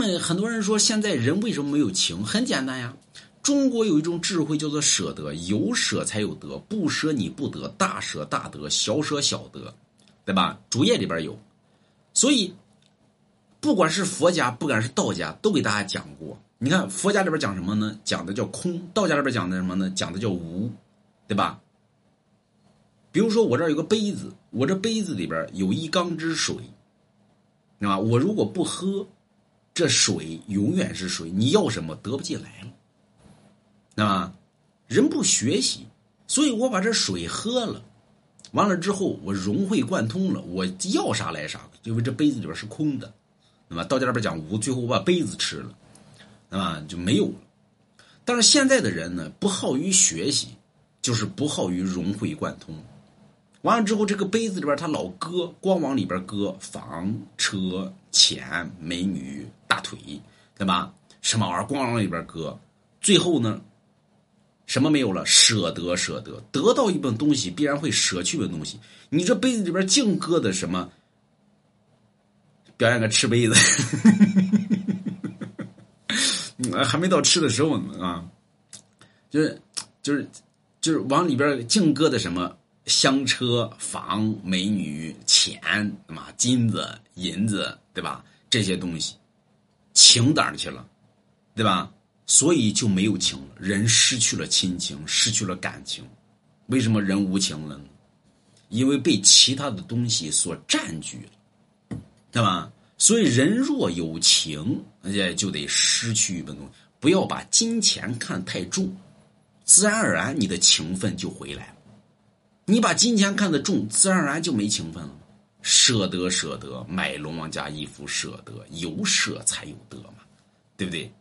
们很多人说现在人为什么没有情？很简单呀，中国有一种智慧叫做舍得，有舍才有得，不舍你不得，大舍大得，小舍小得，对吧？主页里边有，所以不管是佛家，不管是道家，都给大家讲过。你看佛家里边讲什么呢？讲的叫空，道家里边讲的什么呢？讲的叫无，对吧？比如说我这儿有个杯子，我这杯子里边有一缸之水，啊，我如果不喝，这水永远是水，你要什么得不进来了，啊，人不学习，所以我把这水喝了，完了之后我融会贯通了，我要啥来啥，因为这杯子里边是空的，那么道家里边讲无，最后我把杯子吃了，那么就没有了。但是现在的人呢，不好于学习，就是不好于融会贯通。完了之后，这个杯子里边他老搁，光往里边搁房、车、钱、美女、大腿，对吧？什么玩意儿光往里边搁，最后呢，什么没有了？舍得，舍得，得到一本东西，必然会舍去的东西。你这杯子里边净搁的什么？表演个吃杯子，还没到吃的时候呢啊！就是就是就是往里边净搁的什么？香车、房、美女、钱，嘛金子、银子，对吧？这些东西，情哪儿去了，对吧？所以就没有情了，人失去了亲情，失去了感情。为什么人无情了呢？因为被其他的东西所占据了，对吧？所以人若有情，也就得失去一份东西。不要把金钱看太重，自然而然你的情分就回来了。你把金钱看得重，自然而然就没情分了。舍得，舍得，买龙王家衣服，舍得，有舍才有得嘛，对不对？